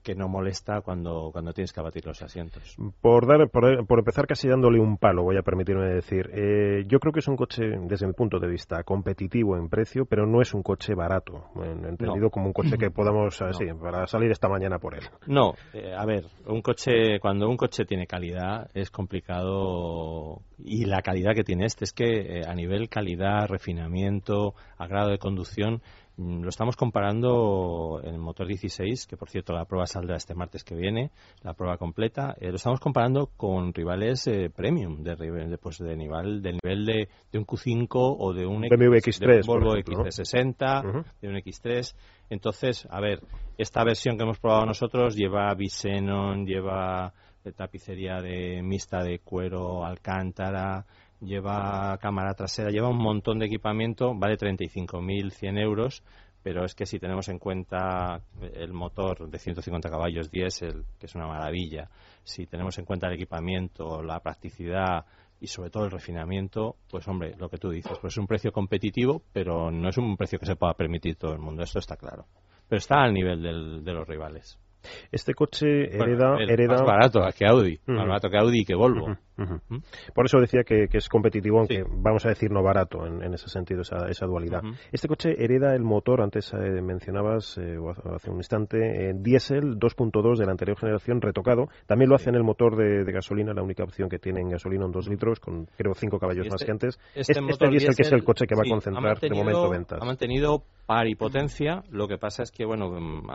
que no molesta cuando, cuando tienes que abatir los asientos. Por, dar, por, empezar casi dándole un palo, voy a permitirme decir, eh, yo creo que es un coche, desde mi punto de vista, competitivo en precio, pero no es un coche barato, entendido como un coche que podamos, para salir esta mañana por él. No, eh, a ver, un coche, cuando un coche tiene calidad es complicado y la calidad que tiene este es que eh, a nivel calidad, refinamiento, agrado de conducción, lo estamos comparando en el motor 16, que por cierto la prueba saldrá este martes que viene, la prueba completa. Eh, lo estamos comparando con rivales eh, premium, de, de, pues de nivel, del nivel de, de, un Q5 o de un, X, 3 Volvo XC60, de un X3. Entonces, a ver, esta versión que hemos probado nosotros lleva Bisenon, lleva eh, tapicería de mixta de cuero, alcántara, lleva cámara trasera, lleva un montón de equipamiento, vale 35.100 euros, pero es que si tenemos en cuenta el motor de 150 caballos diésel, que es una maravilla, si tenemos en cuenta el equipamiento, la practicidad y sobre todo el refinamiento, pues hombre, lo que tú dices, pues es un precio competitivo, pero no es un precio que se pueda permitir todo el mundo, esto está claro. Pero está al nivel de los rivales. Este coche hereda... hereda... Más barato que Audi, más barato que Audi y que Volvo. ¿Mm? Por eso decía que, es competitivo, aunque vamos a decir no barato en, ese sentido, esa, dualidad. Este coche hereda el motor, antes eh, mencionabas eh, hace un instante, eh, diésel 2.2 de la anterior generación retocado. También lo hace en el motor de, gasolina, la única opción que tiene en gasolina un 2 litros, con creo 5 caballos más este que antes. Este, este diésel que es el coche que va a concentrar de momento ventas. Ha mantenido par y potencia, lo que pasa es que, bueno, mm,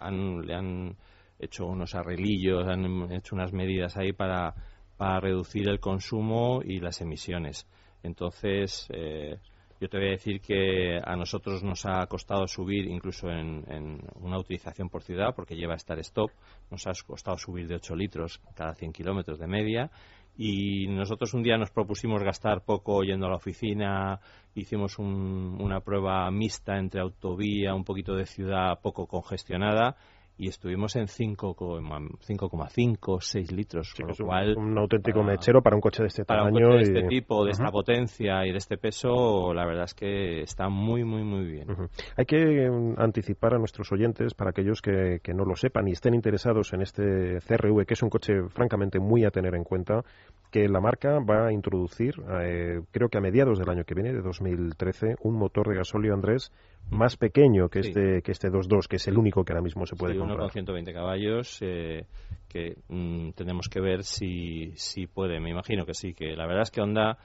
han, le han hecho unos arreglillos, han hecho unas medidas ahí para para reducir el consumo y las emisiones. Entonces, eh, yo te voy a decir que a nosotros nos ha costado subir incluso en, una utilización por ciudad, porque lleva estar stop, nos ha costado subir de 8 litros cada 100 kilómetros de media. Y nosotros un día nos propusimos gastar poco yendo a la oficina, hicimos una prueba mixta entre autovía, un poquito de ciudad poco congestionada y estuvimos en 5,5, 6 litros, con lo cual... Un auténtico mechero para un coche de este tamaño. de este tipo, de esta potencia y de este peso, la verdad es que está muy, muy, muy bien. Hay que mm, anticipar a nuestros oyentes, para aquellos que, que, no lo sepan y estén interesados en este CRV, que es un coche francamente muy a tener en cuenta, que la marca va a introducir, eh, creo que a mediados del año que viene, de 2013, un motor de gasóleo Andrés más pequeño que este que este 2.2, que es el único que ahora mismo se puede sí, comprar. Uno con 120 caballos, eh, que mm, tenemos que ver si, si puede. Me imagino que sí, que la verdad es que Honda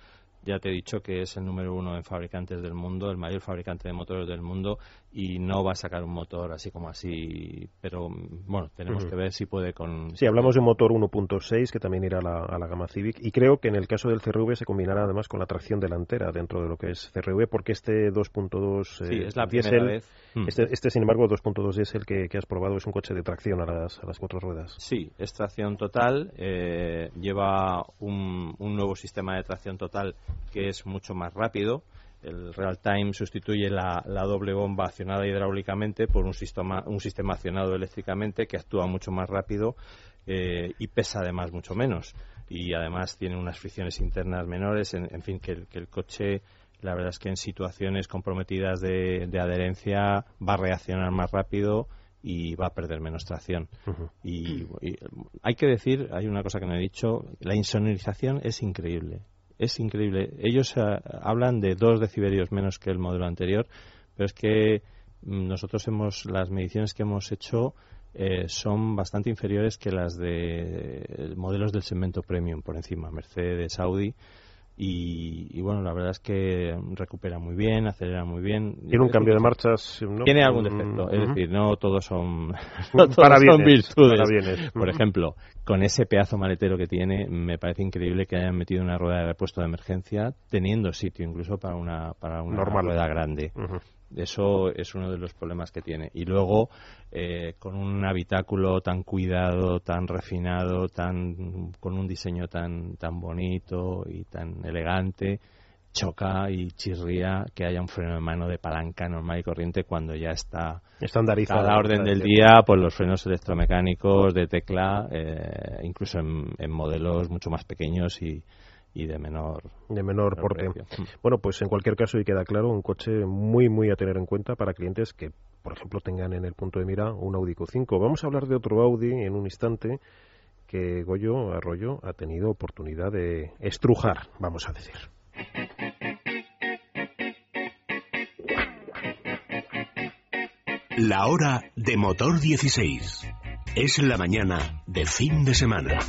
ya te he dicho que es el número uno en fabricantes del mundo, el mayor fabricante de motores del mundo y no va a sacar un motor así como así, pero bueno, tenemos que ver si puede con... Sí, hablamos de un motor 1.6 que también irá a la, gama Civic y creo que en el caso del CRV se combinará además con la tracción delantera dentro de lo que es CRV porque este 2.2 sí, es la primera vez. Mm. Este, este, sin embargo 2.2 diésel que, que has probado es un coche de tracción a las, a las cuatro ruedas. Sí, es tracción total, eh, lleva un, un nuevo sistema de tracción total que es mucho más rápido el real time sustituye la, doble bomba accionada hidráulicamente por un sistema, un sistema accionado eléctricamente que actúa mucho más rápido eh, y pesa además mucho menos. Y además tiene unas fricciones internas menores. En, fin, que el, coche, la verdad es que en situaciones comprometidas de, adherencia va a reaccionar más rápido y va a perder menos tracción. y, hay que decir, hay una cosa que no he dicho, la insonorización es increíble es increíble. Ellos eh, hablan de dos decibelios menos que el modelo anterior, pero es que mm, nosotros hemos, las mediciones que hemos hecho eh, son bastante inferiores que las de eh, modelos del segmento premium por encima, Mercedes, Audi y, bueno, la verdad es que recupera muy bien, acelera muy bien. Tiene un cambio de marchas. Tiene algún defecto, es decir, no todos son, no todos son virtudes. Por ejemplo, con ese pedazo maletero que tiene, me parece increíble que hayan metido una rueda de repuesto de emergencia, teniendo sitio incluso para una, para una rueda grande. Eso es uno de los problemas que tiene. Y luego, eh, con un habitáculo tan cuidado, tan refinado, tan, con un diseño tan, tan bonito y tan elegante, choca y chirría que haya un freno de mano de palanca normal y corriente cuando ya está estandarizado. A la orden del día, pues los frenos electromecánicos de tecla, eh, incluso en modelos mucho más pequeños y, y de menor de menor porte. Bueno, pues en cualquier caso y queda claro, un coche muy muy a tener en cuenta para clientes que, por ejemplo, tengan en el punto de mira un Audi Q5. Vamos a hablar de otro Audi en un instante que Goyo Arroyo ha tenido oportunidad de estrujar, vamos a decir. La hora de motor 16. Es la mañana de fin de semana.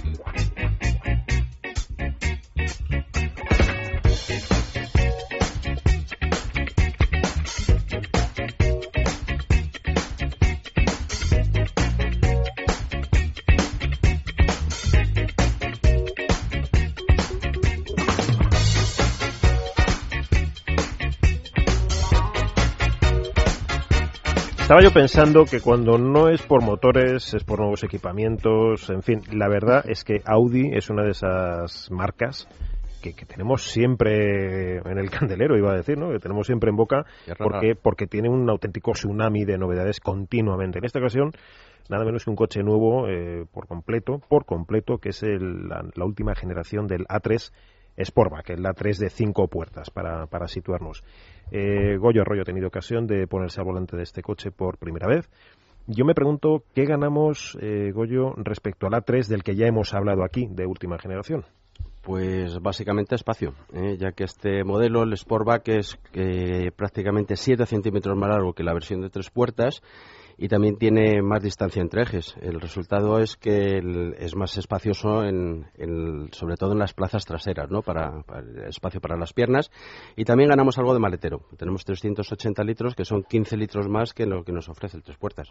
Estaba yo pensando que cuando no es por motores, es por nuevos equipamientos, en fin, la verdad es que Audi es una de esas marcas que, tenemos siempre en el candelero, iba a decir, ¿no? Que tenemos siempre en boca, porque, porque tiene un auténtico tsunami de novedades continuamente. En esta ocasión, nada menos que un coche nuevo eh, por completo, por completo, que es la, última generación del A3 Sportback, el A3 de cinco puertas, para, para situarnos. Eh, Goyo Arroyo ha tenido ocasión de ponerse al volante de este coche por primera vez Yo me pregunto qué ganamos, eh, Goyo, respecto al A3 del que ya hemos hablado aquí, de última generación. Pues básicamente espacio, ¿eh? ya que este modelo, el Sportback, es eh, prácticamente 7 centímetros más largo que la versión de tres puertas y también tiene más distancia entre ejes. El resultado es que es más espacioso, en, sobre todo en las plazas traseras, ¿no? Para, espacio para las piernas. Y también ganamos algo de maletero. Tenemos 380 litros, que son 15 litros más que lo que nos ofrece el tres puertas.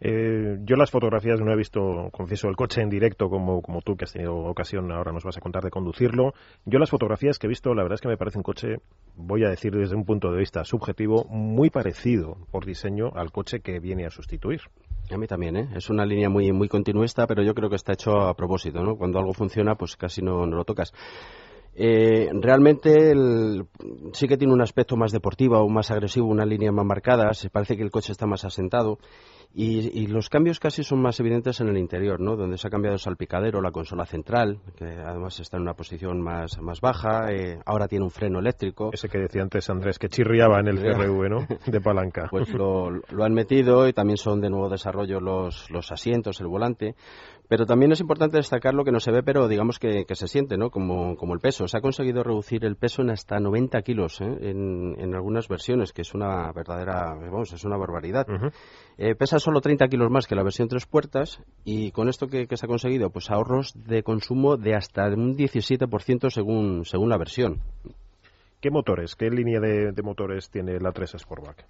Eh, yo las fotografías no he visto, confieso, el coche en directo como, como tú, que has tenido ocasión, ahora nos vas a contar de conducirlo. Yo las fotografías que he visto, la verdad es que me parece un coche, voy a decir desde un punto de vista subjetivo, muy parecido por diseño al coche que viene a sustituir a mí también, ¿eh? Es una línea muy, muy continuista, pero yo creo que está hecho a propósito, ¿no? Cuando algo funciona, pues casi no, no lo tocas. Eh, realmente sí que tiene un aspecto más deportivo o más agresivo, una línea más marcada, se parece que el coche está más asentado y, los cambios casi son más evidentes en el interior, ¿no? Donde se ha cambiado el salpicadero, la consola central, que además está en una posición más, más baja, eh, ahora tiene un freno eléctrico. Ese que decía antes Andrés, que chirriaba en el CRV, ¿no? De palanca. Pues lo, lo, han metido y también son de nuevo desarrollo los, los asientos, el volante. Pero también es importante destacar lo que no se ve, pero digamos que, se siente, ¿no? Como, como, el peso. Se ha conseguido reducir el peso en hasta 90 kilos ¿eh? en, en, algunas versiones, que es una verdadera, vamos, es una barbaridad. Eh, pesa solo 30 kilos más que la versión tres puertas y con esto que, se ha conseguido, pues ahorros de consumo de hasta un 17% según, según la versión. ¿Qué motores, qué línea de, motores tiene la 3 Sportback?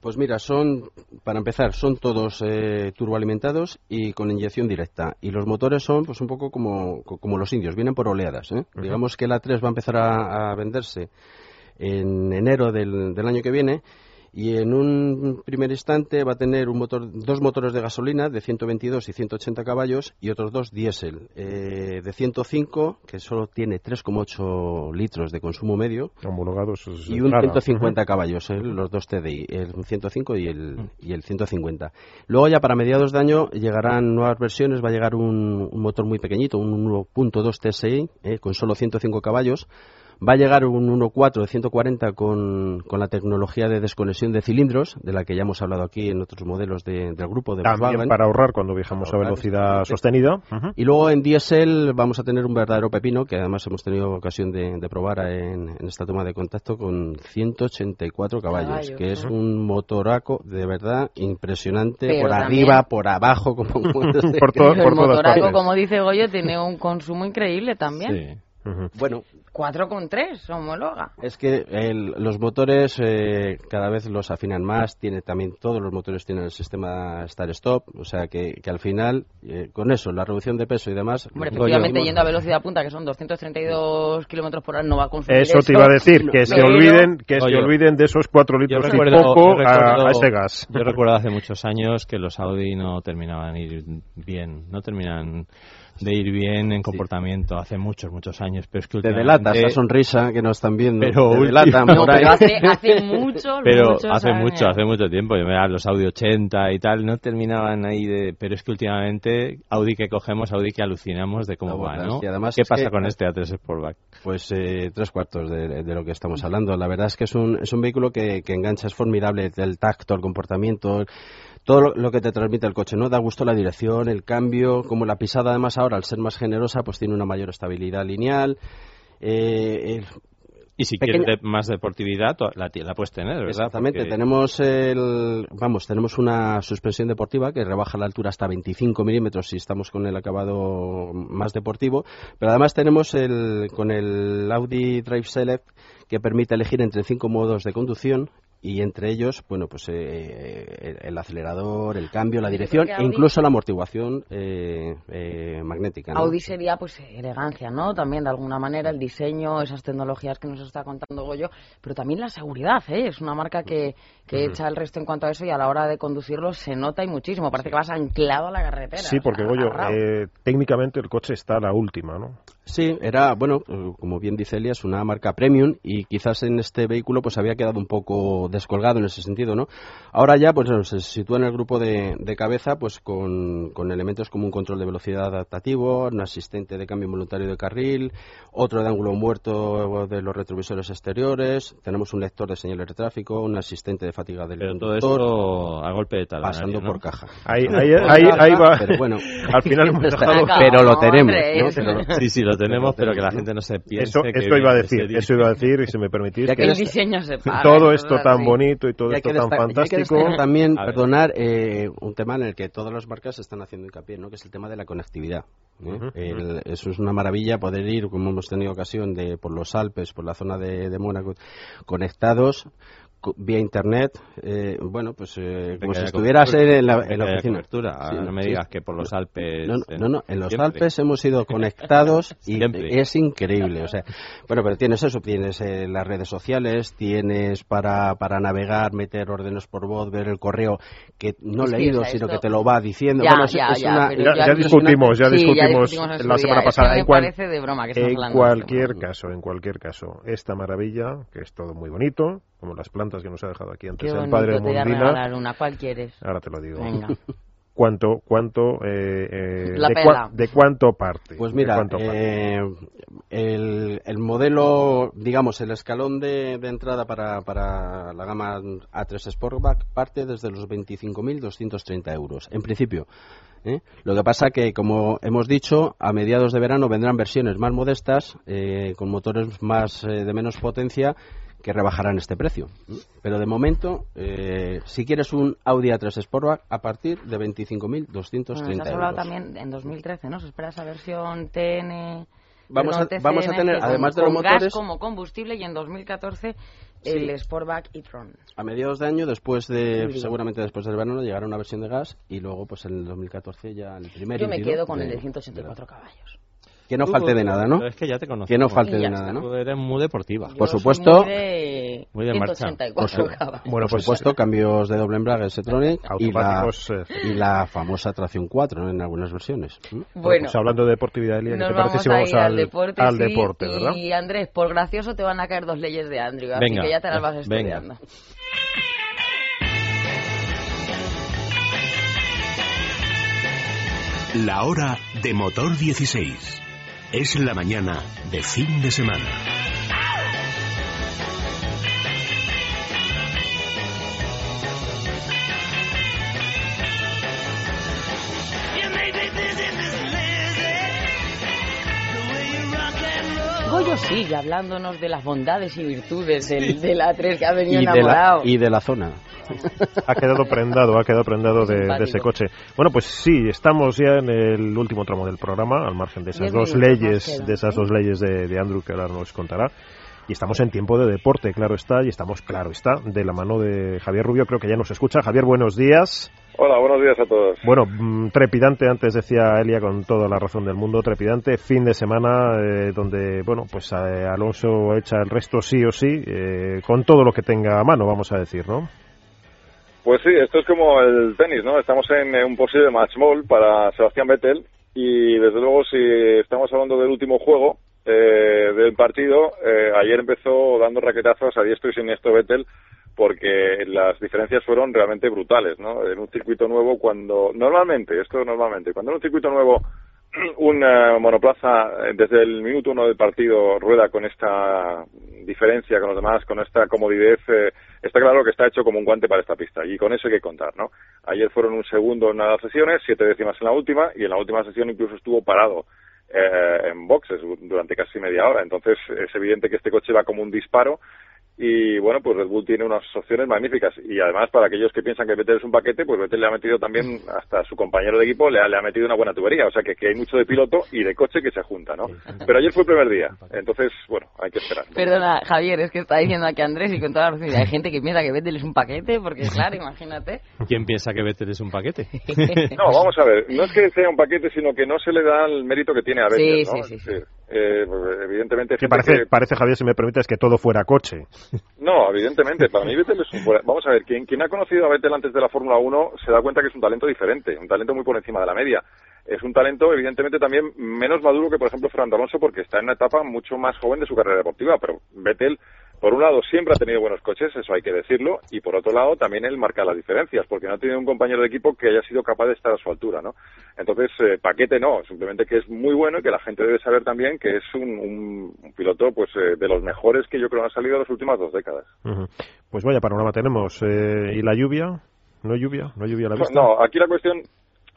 Pues mira, son, para empezar, son todos eh, turboalimentados y con inyección directa. Y los motores son, pues un poco como, como los indios, vienen por oleadas. ¿eh? Digamos que la 3 va a empezar a, venderse en enero del, del año que viene y en un primer instante va a tener un motor, dos motores de gasolina de 122 y 180 caballos y otros dos diésel eh, de 105 que solo tiene 3,8 litros de consumo medio. Homologados y un 150 caballos eh, los dos TDI el 105 y el, mm. y el 150 luego ya para mediados de año llegarán nuevas versiones va a llegar un, motor muy pequeñito un 1.2 TSI eh, con solo 105 caballos Va a llegar un 1.4 de 140 con, con, la tecnología de desconexión de cilindros, de la que ya hemos hablado aquí en otros modelos del grupo de También para ahorrar cuando viajamos a velocidad sostenida. Y luego en diésel vamos a tener un verdadero pepino, que además hemos tenido ocasión de, probar en, esta toma de contacto con 184 caballos, que es un motoraco de verdad impresionante, por arriba, por abajo, como por, todo, por el motoraco, como dice Goyo, tiene un consumo increíble también. Sí. Bueno, 4,3 homologa. Es que los motores eh, cada vez los afinan más, tiene también todos los motores tienen el sistema start-stop, o sea que, al final, eh, con eso, la reducción de peso y demás... Hombre, efectivamente, yendo a velocidad punta, que son 232 kilómetros por hora, no va a consumir Eso te iba a decir, que, se, olviden, que se olviden de esos 4 litros y poco a, ese gas. Yo recuerdo hace muchos años que los Audi no terminaban ir bien, no terminan de ir bien en comportamiento hace muchos, muchos años. Pero es que Te delata esa sonrisa que nos están viendo. Pero, hace, hace, mucho, pero hace mucho, hace mucho tiempo. Yo me los Audi 80 y tal, no terminaban ahí de... Pero es que últimamente Audi que cogemos, Audi que alucinamos de cómo va, ¿no? además ¿Qué pasa con este A3 Sportback? Pues eh, tres cuartos de, lo que estamos hablando. La verdad es que es un, es un vehículo que, que engancha, es formidable el tacto, el comportamiento todo lo, que te transmite el coche, ¿no? Da gusto la dirección, el cambio, como la pisada además ahora al ser más generosa pues tiene una mayor estabilidad lineal. Eh, y si quieres más deportividad, la, la, puedes tener, ¿verdad? Exactamente. Tenemos el, vamos, tenemos una suspensión deportiva que rebaja la altura hasta 25 milímetros si estamos con el acabado más deportivo. Pero además tenemos el, con el Audi Drive Select que permite elegir entre cinco modos de conducción y entre ellos, bueno, pues eh, el, acelerador, el cambio, la dirección e incluso la amortiguación eh, eh, magnética. Audi sería pues elegancia, ¿no? También de alguna manera el diseño, esas tecnologías que nos está contando Goyo, pero también la seguridad, ¿eh? Es una marca que, que echa el resto en cuanto a eso y a la hora de conducirlo se nota y muchísimo. Parece que vas anclado a la carretera. Sí, porque Goyo, técnicamente el coche está a la última, ¿no? Sí, era, bueno, como bien dice Elias, una marca premium y quizás en este vehículo pues había quedado un poco descolgado en ese sentido, ¿no? Ahora ya pues se sitúa en el grupo de, cabeza pues con, elementos como un control de velocidad adaptativo, un asistente de cambio voluntario de carril, otro de ángulo muerto de los retrovisores exteriores, tenemos un lector de señales de tráfico, un asistente de fatiga del Pero todo esto a golpe de tal Pasando por caja. Ahí, ahí, va. Pero bueno, al final hemos dejado... Pero lo tenemos, Sí, sí, lo tenemos, pero que la gente no se piense eso, que esto iba a decir, eso iba a decir, y si me permitís, que el diseño se todo esto tan bonito y todo esto tan fantástico. también, perdonar, eh, un tema en el que todas las marcas están haciendo hincapié, ¿no? que es el tema de la conectividad. ¿eh? eso es una maravilla poder ir, como hemos tenido ocasión, de por los Alpes, por la zona de, de Mónaco, conectados vía internet, eh, bueno, pues eh, como si estuvieras en la, en la oficina. no me digas que por los Alpes. No, no, en los Alpes hemos sido conectados y es increíble. O sea, bueno, pero tienes eso, tienes eh, las redes sociales, tienes para, para navegar, meter órdenes por voz, ver el correo que no he leído, sino que te lo va diciendo. Ya, ya, ya, discutimos, ya discutimos la semana pasada. en, de broma que en cualquier caso, en cualquier caso, esta maravilla, que es todo muy bonito, como las plantas que nos ha dejado aquí antes el padre de Mundina. una, ¿cuál quieres? Ahora te lo digo. Venga. ¿Cuánto, cuánto, eh, eh de, cuánto parte? Pues mira, eh, el, el, modelo, digamos, el escalón de, entrada para, para, la gama A3 Sportback parte desde los 25.230 euros, en principio. ¿eh? Lo que pasa que, como hemos dicho, a mediados de verano vendrán versiones más modestas, con motores más de menos potencia que rebajarán este precio. Pero de momento, eh, si quieres un Audi A3 Sportback, a partir de 25.230 bueno, has hablado también en 2013, ¿no? Se espera esa versión TN... Vamos a, vamos a tener, además de los motores... gas como combustible y en 2014 el Sportback e-tron. A mediados de año, después de, seguramente después del verano, llegará una versión de gas y luego, pues en el 2014 ya el primer Yo me quedo con el de 184 caballos. Que no falte de nada, ¿no? es que ya te conozco. Que no falte de nada, ¿no? eres muy deportiva. por supuesto. Muy de, marcha. Por, bueno, por supuesto, cambios de doble embrague Setronic y la, eh, y la famosa tracción 4 en algunas versiones. ¿Mm? Bueno, pues hablando de deportividad, Elia, ¿qué te parece si vamos al, deporte, al deporte ¿verdad? Y Andrés, por gracioso te van a caer dos leyes de Andrew, así que ya te las vas estudiando. La hora de motor 16. Es la mañana de fin de semana. Goyo sigue hablándonos de las bondades y virtudes del, de la 3 que ha venido enamorado. y de la zona ha quedado prendado, ha quedado prendado de, ese coche. Bueno, pues sí, estamos ya en el último tramo del programa, al margen de esas dos leyes, de esas dos leyes de, Andrew que ahora nos contará. Y estamos en tiempo de deporte, claro está, y estamos, claro está, de la mano de Javier Rubio, creo que ya nos escucha. Javier, buenos días. Hola, buenos días a todos. Bueno, mm, trepidante, antes decía Elia con toda la razón del mundo, trepidante, fin de semana eh, donde, bueno, pues eh, Alonso echa el resto sí o sí, eh, con todo lo que tenga a mano, vamos a decir, ¿no? Pues sí, esto es como el tenis, ¿no? Estamos en un posible match ball para Sebastián Vettel y desde luego si estamos hablando del último juego eh, del partido, eh, ayer empezó dando raquetazos a diestro y siniestro Vettel porque las diferencias fueron realmente brutales, ¿no? En un circuito nuevo cuando normalmente, esto normalmente, cuando en un circuito nuevo una monoplaza eh, desde el minuto uno del partido rueda con esta diferencia con los demás, con esta comodidad, eh, está claro que está hecho como un guante para esta pista y con eso hay que contar, ¿no? Ayer fueron un segundo en las sesiones, siete décimas en la última y en la última sesión incluso estuvo parado eh, en boxes durante casi media hora. Entonces es evidente que este coche va como un disparo y bueno, pues Red Bull tiene unas opciones magníficas. Y además, para aquellos que piensan que Vettel es un paquete, pues Vettel le ha metido también, hasta su compañero de equipo, le ha, le ha metido una buena tubería. O sea que, que, hay mucho de piloto y de coche que se junta, ¿no? Pero ayer fue el primer día. Entonces, bueno, hay que esperar. Perdona, Javier, es que está diciendo aquí Andrés y con toda la razón. Hay gente que piensa que Vettel es un paquete, porque claro, imagínate. ¿Quién piensa que Vettel es un paquete? no, vamos a ver. No es que sea un paquete, sino que no se le da el mérito que tiene a Vettel, sí, sí, sí. Eh, evidentemente... Que parece, parece, Javier, si me permites, que todo fuera coche. No, evidentemente. Para mí Vettel es un... Vamos a ver, quien, quien ha conocido a Vettel antes de la Fórmula 1 se da cuenta que es un talento diferente, un talento muy por encima de la media. Es un talento, evidentemente, también menos maduro que, por ejemplo, Fernando Alonso, porque está en una etapa mucho más joven de su carrera deportiva, pero Vettel por un lado, siempre ha tenido buenos coches, eso hay que decirlo, y por otro lado, también él marca las diferencias, porque no ha tenido un compañero de equipo que haya sido capaz de estar a su altura, ¿no? Entonces, eh, paquete no, simplemente que es muy bueno y que la gente debe saber también que es un, piloto, pues, eh, de los mejores que yo creo han salido en las últimas dos décadas. Pues vaya panorama tenemos. Eh, ¿Y la lluvia? ¿No hay lluvia? ¿No hay lluvia a la vista? No, aquí la cuestión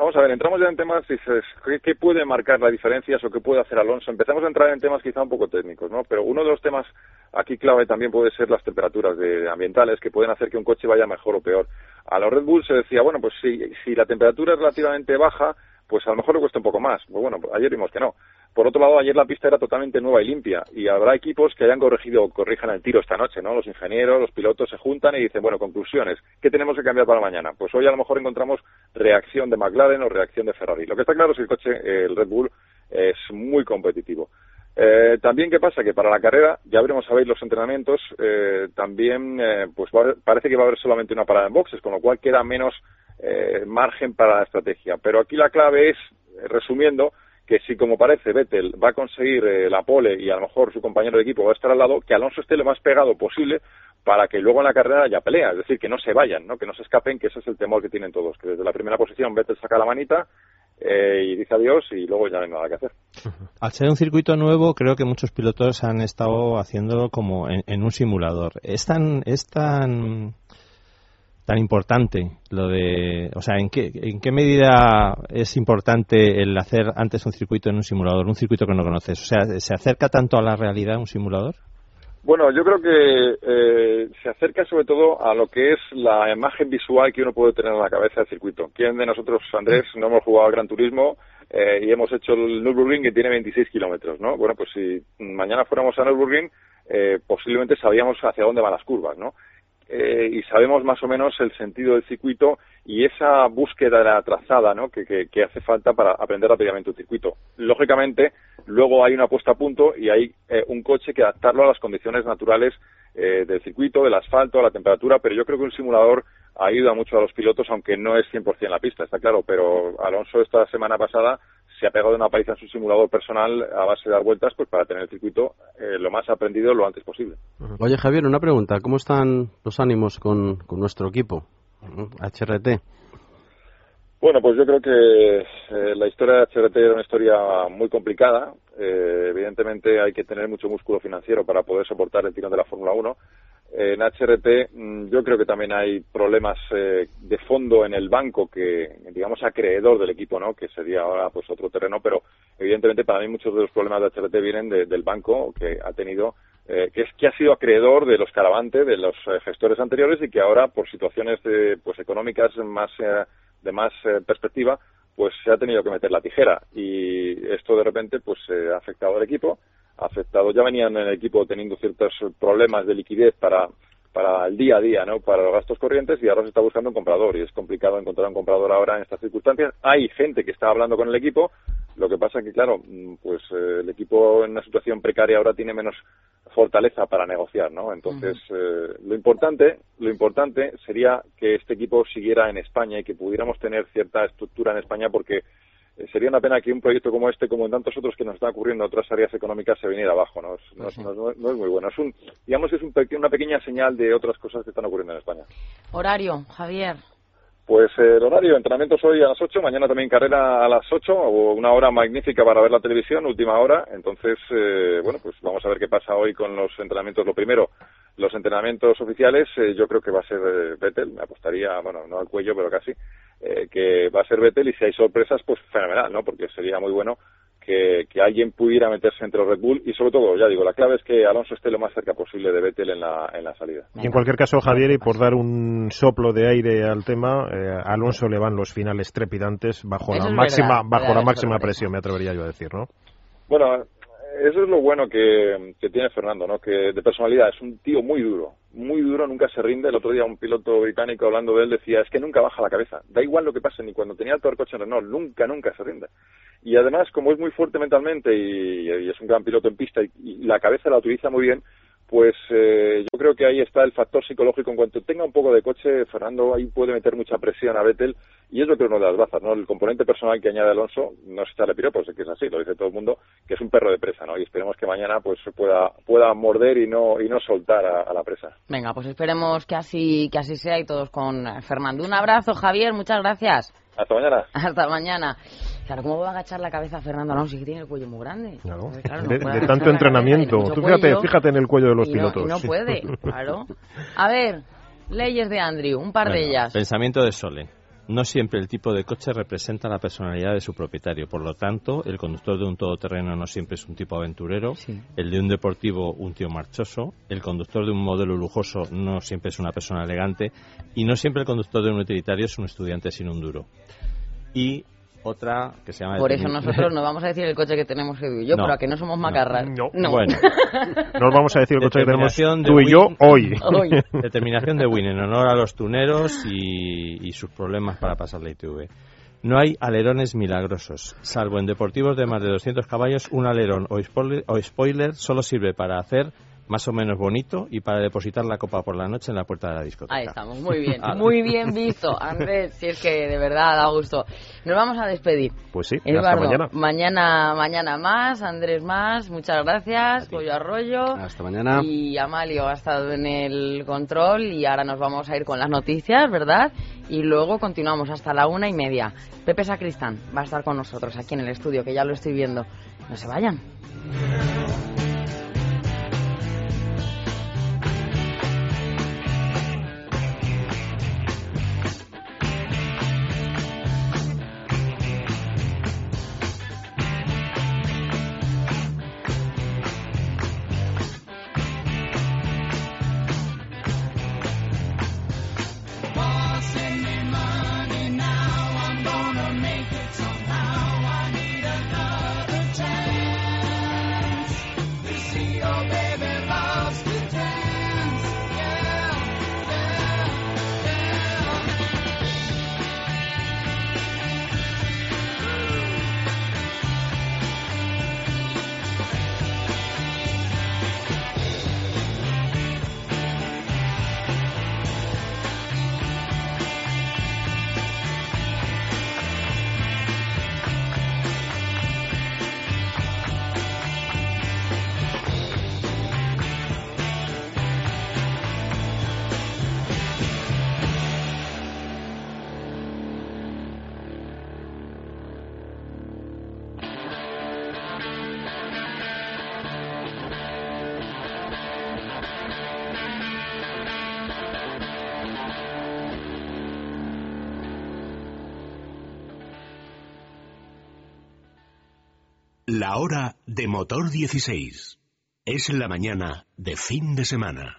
Vamos a ver, entramos ya en temas, dices, ¿qué, puede marcar las diferencias o qué puede hacer Alonso? Empezamos a entrar en temas quizá un poco técnicos, ¿no? Pero uno de los temas aquí clave también puede ser las temperaturas de, ambientales que pueden hacer que un coche vaya mejor o peor. A los Red Bull se decía, bueno, pues si, si la temperatura es relativamente baja, pues a lo mejor le cuesta un poco más. Pues bueno, ayer vimos que no. Por otro lado, ayer la pista era totalmente nueva y limpia y habrá equipos que hayan corregido o corrijan el tiro esta noche, ¿no? Los ingenieros, los pilotos se juntan y dicen, bueno, conclusiones, ¿qué tenemos que cambiar para mañana? Pues hoy a lo mejor encontramos reacción de McLaren o reacción de Ferrari. Lo que está claro es que el coche, el Red Bull, es muy competitivo. Eh, también, ¿qué pasa? Que para la carrera, ya veremos a ver los entrenamientos, eh, también eh, pues parece que va a haber solamente una parada en boxes, con lo cual queda menos margen para la estrategia. Pero aquí la clave es, resumiendo, que si como parece Vettel va a conseguir eh, la pole y a lo mejor su compañero de equipo va a estar al lado, que Alonso esté lo más pegado posible para que luego en la carrera haya pelea, es decir, que no se vayan, ¿no? que no se escapen, que ese es el temor que tienen todos, que desde la primera posición Vettel saca la manita eh, y dice adiós y luego ya no hay nada que hacer. Al ser un circuito nuevo, creo que muchos pilotos han estado haciéndolo como en, en un simulador. ¿Es tan, es tan tan importante lo de, o sea, ¿en qué, en qué medida es importante el hacer antes un circuito en un simulador, un circuito que no conoces? O sea, ¿se acerca tanto a la realidad un simulador? Bueno, yo creo que eh, se acerca sobre todo a lo que es la imagen visual que uno puede tener en la cabeza del circuito. ¿Quién de nosotros, Andrés, no hemos jugado al Gran Turismo eh, y hemos hecho el Nürburgring que tiene 26 kilómetros, ¿no? Bueno, pues si mañana fuéramos a Nürburgring, eh, posiblemente sabíamos hacia dónde van las curvas, ¿no? Eh, y sabemos más o menos el sentido del circuito y esa búsqueda de la trazada ¿no? que, que, hace falta para aprender rápidamente un circuito. Lógicamente, luego hay una puesta a punto y hay eh, un coche que adaptarlo a las condiciones naturales eh, del circuito, del asfalto, a la temperatura, pero yo creo que un simulador ayuda mucho a los pilotos, aunque no es 100% la pista, está claro, pero Alonso esta semana pasada se ha pegado una paliza en su simulador personal a base de dar vueltas pues para tener el circuito eh, lo más aprendido lo antes posible. Oye Javier, una pregunta, ¿cómo están los ánimos con, nuestro equipo, HRT? Bueno, pues yo creo que eh, la historia de HRT era una historia muy complicada. Eh, evidentemente hay que tener mucho músculo financiero para poder soportar el tirón de la Fórmula 1 en HRT mm, yo creo que también hay problemas eh, de fondo en el banco que, digamos, acreedor del equipo, ¿no? Que sería ahora pues otro terreno, pero evidentemente para mí muchos de los problemas de HRT vienen del banco que ha tenido, eh, que es que ha sido acreedor de los caravantes, de los eh, gestores anteriores y que ahora por situaciones de, pues económicas más de más perspectiva, pues se ha tenido que meter la tijera y esto de repente pues ha afectado al equipo afectados. Ya venían en el equipo teniendo ciertos problemas de liquidez para, para el día a día, ¿no? Para los gastos corrientes y ahora se está buscando un comprador y es complicado encontrar un comprador ahora en estas circunstancias. Hay gente que está hablando con el equipo, lo que pasa que, claro, mm, pues eh, el equipo en una situación precaria ahora tiene menos fortaleza para negociar, ¿no? Entonces, eh, lo importante, lo importante sería que este equipo siguiera en España y que pudiéramos tener cierta estructura en España porque sería una pena que un proyecto como este, como en tantos otros que nos están ocurriendo en otras áreas económicas, se viniera abajo. No es, muy bueno. Es un, digamos, es un, una pequeña señal de otras cosas que están ocurriendo en España. Horario, Javier. Pues eh, el horario, entrenamientos hoy a las 8, mañana también carrera a las 8, o una hora magnífica para ver la televisión, última hora. Entonces, eh, bueno, pues vamos a ver qué pasa hoy con los entrenamientos. Lo primero, los entrenamientos oficiales, yo creo que va a ser Vettel, me apostaría, bueno, no al cuello, pero casi. Eh, que va a ser Vettel y si hay sorpresas, pues fenomenal, ¿no? Porque sería muy bueno que, alguien pudiera meterse entre los Red Bull y sobre todo, ya digo, la clave es que Alonso esté lo más cerca posible de Vettel en la, en la salida. Y en cualquier caso, Javier, y por dar un soplo de aire al tema, eh, Alonso le van los finales trepidantes bajo la máxima bajo la máxima presión, me atrevería yo a decir, ¿no? Bueno, eso es lo bueno que, tiene Fernando, ¿no? Que de personalidad es un tío muy duro, muy duro, nunca se rinde. El otro día un piloto británico hablando de él decía, es que nunca baja la cabeza. Da igual lo que pase, ni cuando tenía el coche en Renault, nunca, nunca se rinde. Y además, como es muy fuerte mentalmente y, es un gran piloto en pista y la cabeza la utiliza muy bien, pues eh, yo creo que ahí está el factor psicológico. En cuanto tenga un poco de coche, Fernando ahí puede meter mucha presión a Vettel y es lo que uno de las bazas, ¿no? El componente personal que añade Alonso no se echarle piropos, es que es así, lo dice todo el mundo, que es un perro de presa, ¿no? Y esperemos que mañana pues pueda pueda morder y no y no soltar a, la presa. Venga, pues esperemos que así que así sea y todos con Fernando. Un abrazo, Javier, muchas gracias. Hasta mañana. Hasta mañana. Claro, ¿cómo va a agachar la cabeza Fernando Alonso si que tiene el cuello muy grande? de, tanto entrenamiento. Tú fíjate, fíjate en el cuello de los pilotos. No, puede, claro. A ver, leyes de Andrew, un par de ellas. Pensamiento de Sole. No siempre el tipo de coche representa la personalidad de su propietario. Por lo tanto, el conductor de un todoterreno no siempre es un tipo aventurero. El de un deportivo, un tío marchoso. El conductor de un modelo lujoso no siempre es una persona elegante. Y no siempre el conductor de un utilitario es un estudiante sin un duro. Y otra que se llama... Por eso nosotros no vamos a decir el coche que tenemos Edu y yo, pero a que no somos macarras. No. Bueno. no vamos a decir el coche que tenemos tú y yo hoy. Determinación de Win en honor a los tuneros y, sus problemas para pasar la ITV. No hay alerones milagrosos, salvo en deportivos de más de 200 caballos, un alerón o o spoiler solo sirve para hacer más o menos bonito y para depositar la copa por la noche en la puerta de la discoteca. Ahí estamos, muy bien, ah. muy bien visto, Andrés, si es que de verdad da gusto. Nos vamos a despedir. Pues sí, hasta mañana. Mañana, mañana más, Andrés más, muchas gracias, Pollo Arroyo. Hasta mañana. Y Amalio ha estado en el control y ahora nos vamos a ir con las noticias, ¿verdad? Y luego continuamos hasta la una y media. Pepe Sacristán va a estar con nosotros aquí en el estudio, que ya lo estoy viendo. No se vayan. De motor 16. Es la mañana de fin de semana.